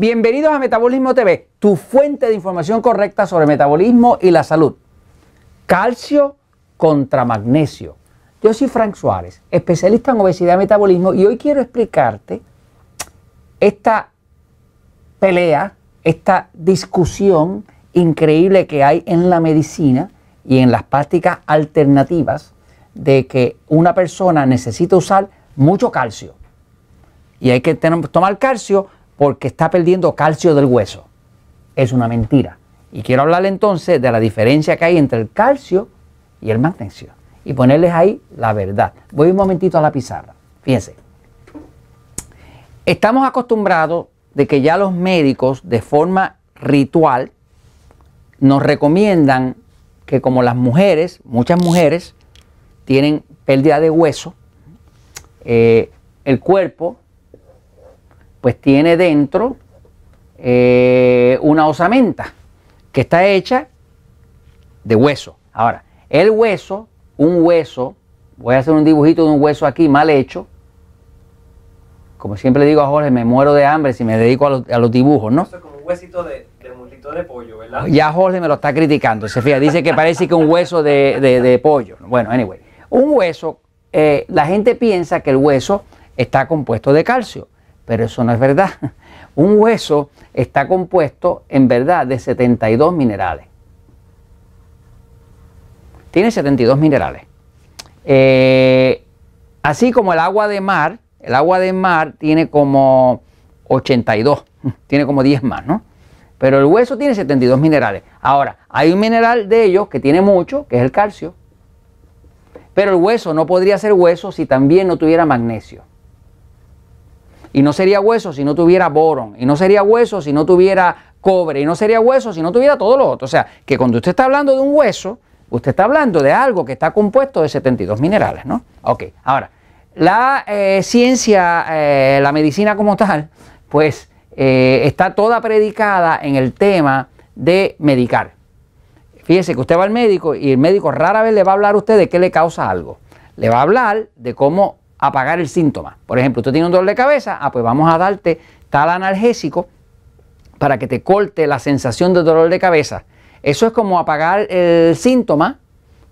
Bienvenidos a Metabolismo TV, tu fuente de información correcta sobre metabolismo y la salud. Calcio contra magnesio. Yo soy Frank Suárez, especialista en obesidad y metabolismo, y hoy quiero explicarte esta pelea, esta discusión increíble que hay en la medicina y en las prácticas alternativas de que una persona necesita usar mucho calcio. Y hay que tomar calcio porque está perdiendo calcio del hueso. Es una mentira. Y quiero hablarle entonces de la diferencia que hay entre el calcio y el magnesio. Y ponerles ahí la verdad. Voy un momentito a la pizarra. Fíjense. Estamos acostumbrados de que ya los médicos de forma ritual nos recomiendan que como las mujeres, muchas mujeres, tienen pérdida de hueso, eh, el cuerpo pues tiene dentro eh, una osamenta que está hecha de hueso. Ahora, el hueso, un hueso, voy a hacer un dibujito de un hueso aquí mal hecho. Como siempre le digo a Jorge, me muero de hambre si me dedico a los, dibujos, ¿no? como un huesito de, de de pollo, ¿verdad? Ya Jorge me lo está criticando. Se fija, dice que parece que un hueso de, pollo. Bueno, anyway. Un hueso, eh, la gente piensa que el hueso está compuesto de calcio pero eso no es verdad. Un hueso está compuesto en verdad de 72 minerales. Tiene 72 minerales. Eh, así como el agua de mar, el agua de mar tiene como 82, tiene como 10 más, ¿no? Pero el hueso tiene 72 minerales. Ahora, hay un mineral de ellos que tiene mucho, que es el calcio. Pero el hueso no podría ser hueso si también no tuviera magnesio. Y no sería hueso si no tuviera boron. Y no sería hueso si no tuviera cobre. Y no sería hueso si no tuviera todo lo otro. O sea, que cuando usted está hablando de un hueso, usted está hablando de algo que está compuesto de 72 minerales, ¿no? Ok, ahora, la eh, ciencia, eh, la medicina como tal, pues eh, está toda predicada en el tema de medicar. Fíjese que usted va al médico y el médico rara vez le va a hablar a usted de qué le causa algo. Le va a hablar de cómo apagar el síntoma. Por ejemplo, usted tiene un dolor de cabeza, ah, pues vamos a darte tal analgésico para que te corte la sensación de dolor de cabeza. Eso es como apagar el síntoma,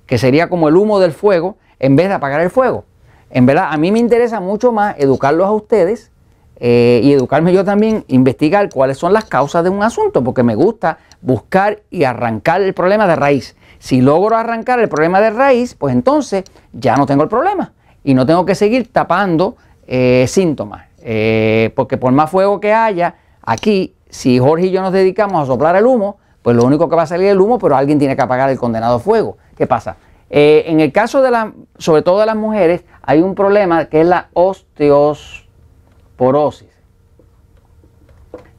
que sería como el humo del fuego, en vez de apagar el fuego. En verdad, a mí me interesa mucho más educarlos a ustedes eh, y educarme yo también, investigar cuáles son las causas de un asunto, porque me gusta buscar y arrancar el problema de raíz. Si logro arrancar el problema de raíz, pues entonces ya no tengo el problema y no tengo que seguir tapando eh, síntomas. Eh, porque por más fuego que haya, aquí, si Jorge y yo nos dedicamos a soplar el humo, pues lo único que va a salir es el humo, pero alguien tiene que apagar el condenado fuego. ¿Qué pasa? Eh, en el caso de la, sobre todo de las mujeres, hay un problema que es la osteosporosis.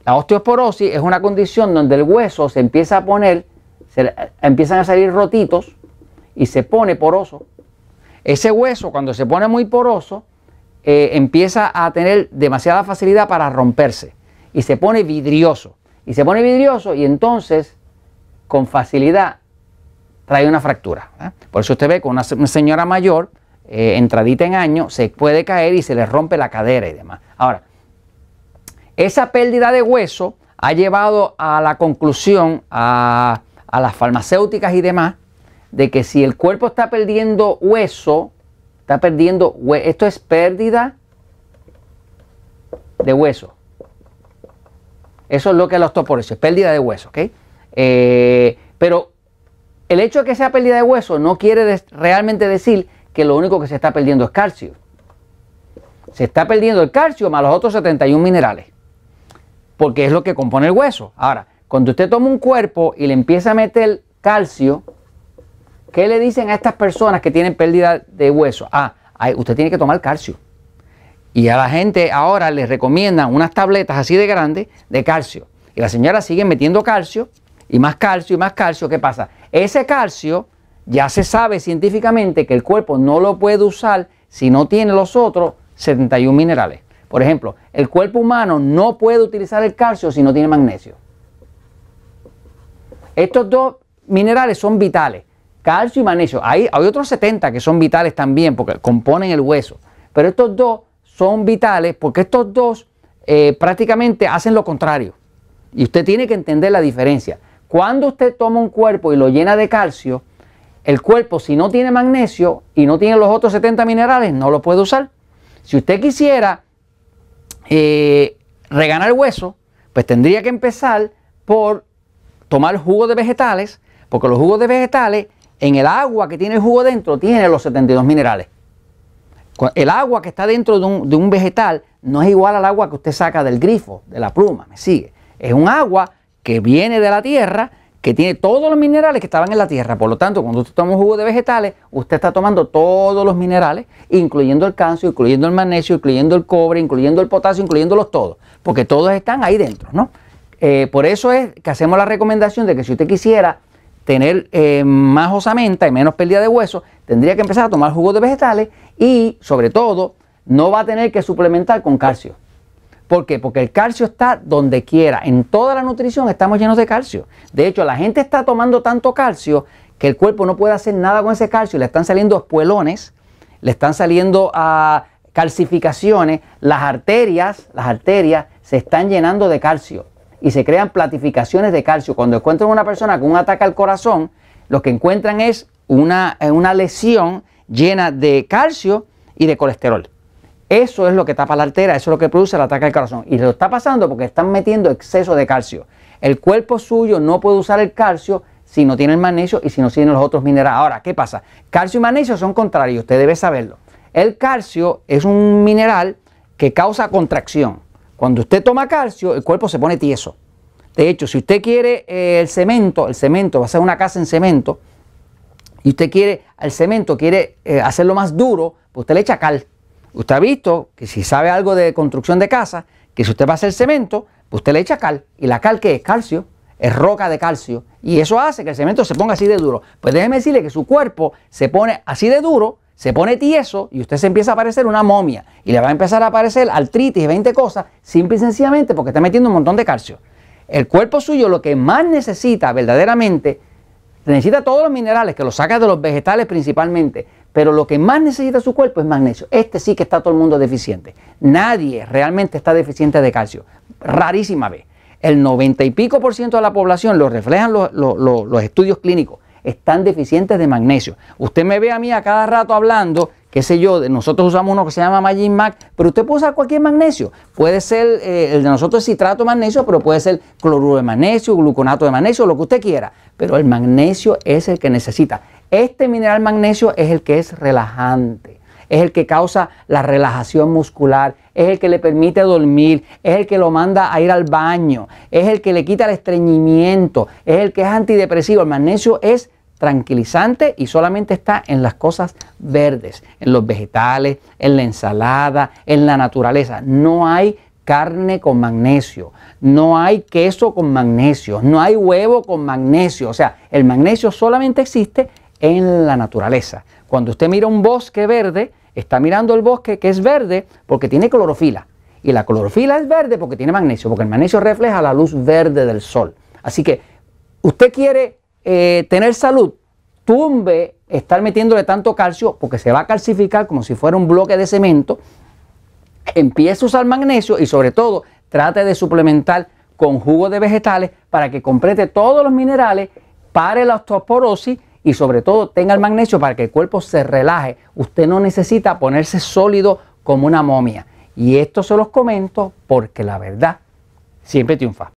La osteosporosis es una condición donde el hueso se empieza a poner, se, empiezan a salir rotitos y se pone poroso. Ese hueso cuando se pone muy poroso eh, empieza a tener demasiada facilidad para romperse y se pone vidrioso. Y se pone vidrioso y entonces con facilidad trae una fractura. ¿eh? Por eso usted ve con una, señora mayor, eh, entradita en año, se puede caer y se le rompe la cadera y demás. Ahora, esa pérdida de hueso ha llevado a la conclusión a, a las farmacéuticas y demás de que si el cuerpo está perdiendo hueso, está perdiendo hueso, esto es pérdida de hueso. Eso es lo que es la osteoporosis, pérdida de hueso, ¿ok? Eh, pero el hecho de que sea pérdida de hueso no quiere realmente decir que lo único que se está perdiendo es calcio. Se está perdiendo el calcio más los otros 71 minerales, porque es lo que compone el hueso. Ahora, cuando usted toma un cuerpo y le empieza a meter calcio, ¿Qué le dicen a estas personas que tienen pérdida de hueso? Ah, usted tiene que tomar calcio. Y a la gente ahora les recomiendan unas tabletas así de grandes de calcio. Y la señora sigue metiendo calcio y más calcio y más calcio. ¿Qué pasa? Ese calcio ya se sabe científicamente que el cuerpo no lo puede usar si no tiene los otros 71 minerales. Por ejemplo, el cuerpo humano no puede utilizar el calcio si no tiene magnesio. Estos dos minerales son vitales calcio y magnesio. Hay, hay otros 70 que son vitales también porque componen el hueso. Pero estos dos son vitales porque estos dos eh, prácticamente hacen lo contrario. Y usted tiene que entender la diferencia. Cuando usted toma un cuerpo y lo llena de calcio, el cuerpo si no tiene magnesio y no tiene los otros 70 minerales, no lo puede usar. Si usted quisiera eh, reganar hueso, pues tendría que empezar por tomar jugo de vegetales, porque los jugos de vegetales, en el agua que tiene el jugo dentro, tiene los 72 minerales. El agua que está dentro de un, de un vegetal no es igual al agua que usted saca del grifo, de la pluma, me sigue. Es un agua que viene de la tierra, que tiene todos los minerales que estaban en la tierra. Por lo tanto, cuando usted toma un jugo de vegetales, usted está tomando todos los minerales, incluyendo el calcio, incluyendo el magnesio, incluyendo el cobre, incluyendo el potasio, incluyéndolos todos, porque todos están ahí dentro, ¿no? Eh, por eso es que hacemos la recomendación de que si usted quisiera tener eh, más osamenta y menos pérdida de hueso, tendría que empezar a tomar jugo de vegetales y, sobre todo, no va a tener que suplementar con calcio. ¿Por qué? Porque el calcio está donde quiera. En toda la nutrición estamos llenos de calcio. De hecho, la gente está tomando tanto calcio que el cuerpo no puede hacer nada con ese calcio. Le están saliendo espuelones, le están saliendo ah, calcificaciones. Las arterias, las arterias se están llenando de calcio y se crean platificaciones de calcio. Cuando encuentran una persona con un ataque al corazón, lo que encuentran es una, una lesión llena de calcio y de colesterol. Eso es lo que tapa la arteria, eso es lo que produce el ataque al corazón. Y lo está pasando porque están metiendo exceso de calcio. El cuerpo suyo no puede usar el calcio si no tiene el magnesio y si no tiene los otros minerales. Ahora, ¿qué pasa? Calcio y magnesio son contrarios, usted debe saberlo. El calcio es un mineral que causa contracción. Cuando usted toma calcio, el cuerpo se pone tieso. De hecho, si usted quiere eh, el cemento, el cemento va a ser una casa en cemento, y usted quiere, el cemento quiere eh, hacerlo más duro, pues usted le echa cal. Usted ha visto que si sabe algo de construcción de casa, que si usted va a hacer cemento, pues usted le echa cal. ¿Y la cal qué es? Calcio. Es roca de calcio. Y eso hace que el cemento se ponga así de duro. Pues déjeme decirle que su cuerpo se pone así de duro, se pone tieso y usted se empieza a parecer una momia. Y le va a empezar a aparecer artritis y 20 cosas, simple y sencillamente porque está metiendo un montón de calcio. El cuerpo suyo lo que más necesita verdaderamente, necesita todos los minerales, que los saca de los vegetales principalmente, pero lo que más necesita su cuerpo es magnesio. Este sí que está todo el mundo deficiente. Nadie realmente está deficiente de calcio. Rarísima vez. El 90 y pico por ciento de la población, lo reflejan los, estudios clínicos, están deficientes de magnesio. Usted me ve a mí a cada rato hablando qué sé yo, nosotros usamos uno que se llama Magin Mac, pero usted puede usar cualquier magnesio. Puede ser, eh, el de nosotros citrato de magnesio, pero puede ser cloruro de magnesio, gluconato de magnesio, lo que usted quiera. Pero el magnesio es el que necesita. Este mineral magnesio es el que es relajante, es el que causa la relajación muscular, es el que le permite dormir, es el que lo manda a ir al baño, es el que le quita el estreñimiento, es el que es antidepresivo. El magnesio es tranquilizante y solamente está en las cosas verdes, en los vegetales, en la ensalada, en la naturaleza. No hay carne con magnesio, no hay queso con magnesio, no hay huevo con magnesio. O sea, el magnesio solamente existe en la naturaleza. Cuando usted mira un bosque verde, está mirando el bosque que es verde porque tiene clorofila. Y la clorofila es verde porque tiene magnesio, porque el magnesio refleja la luz verde del sol. Así que usted quiere eh, tener salud, tumbe estar metiéndole tanto calcio porque se va a calcificar como si fuera un bloque de cemento. Empiece a usar magnesio y sobre todo trate de suplementar con jugo de vegetales para que complete todos los minerales, pare la osteoporosis y sobre todo tenga el magnesio para que el cuerpo se relaje. Usted no necesita ponerse sólido como una momia. Y esto se los comento porque la verdad siempre triunfa.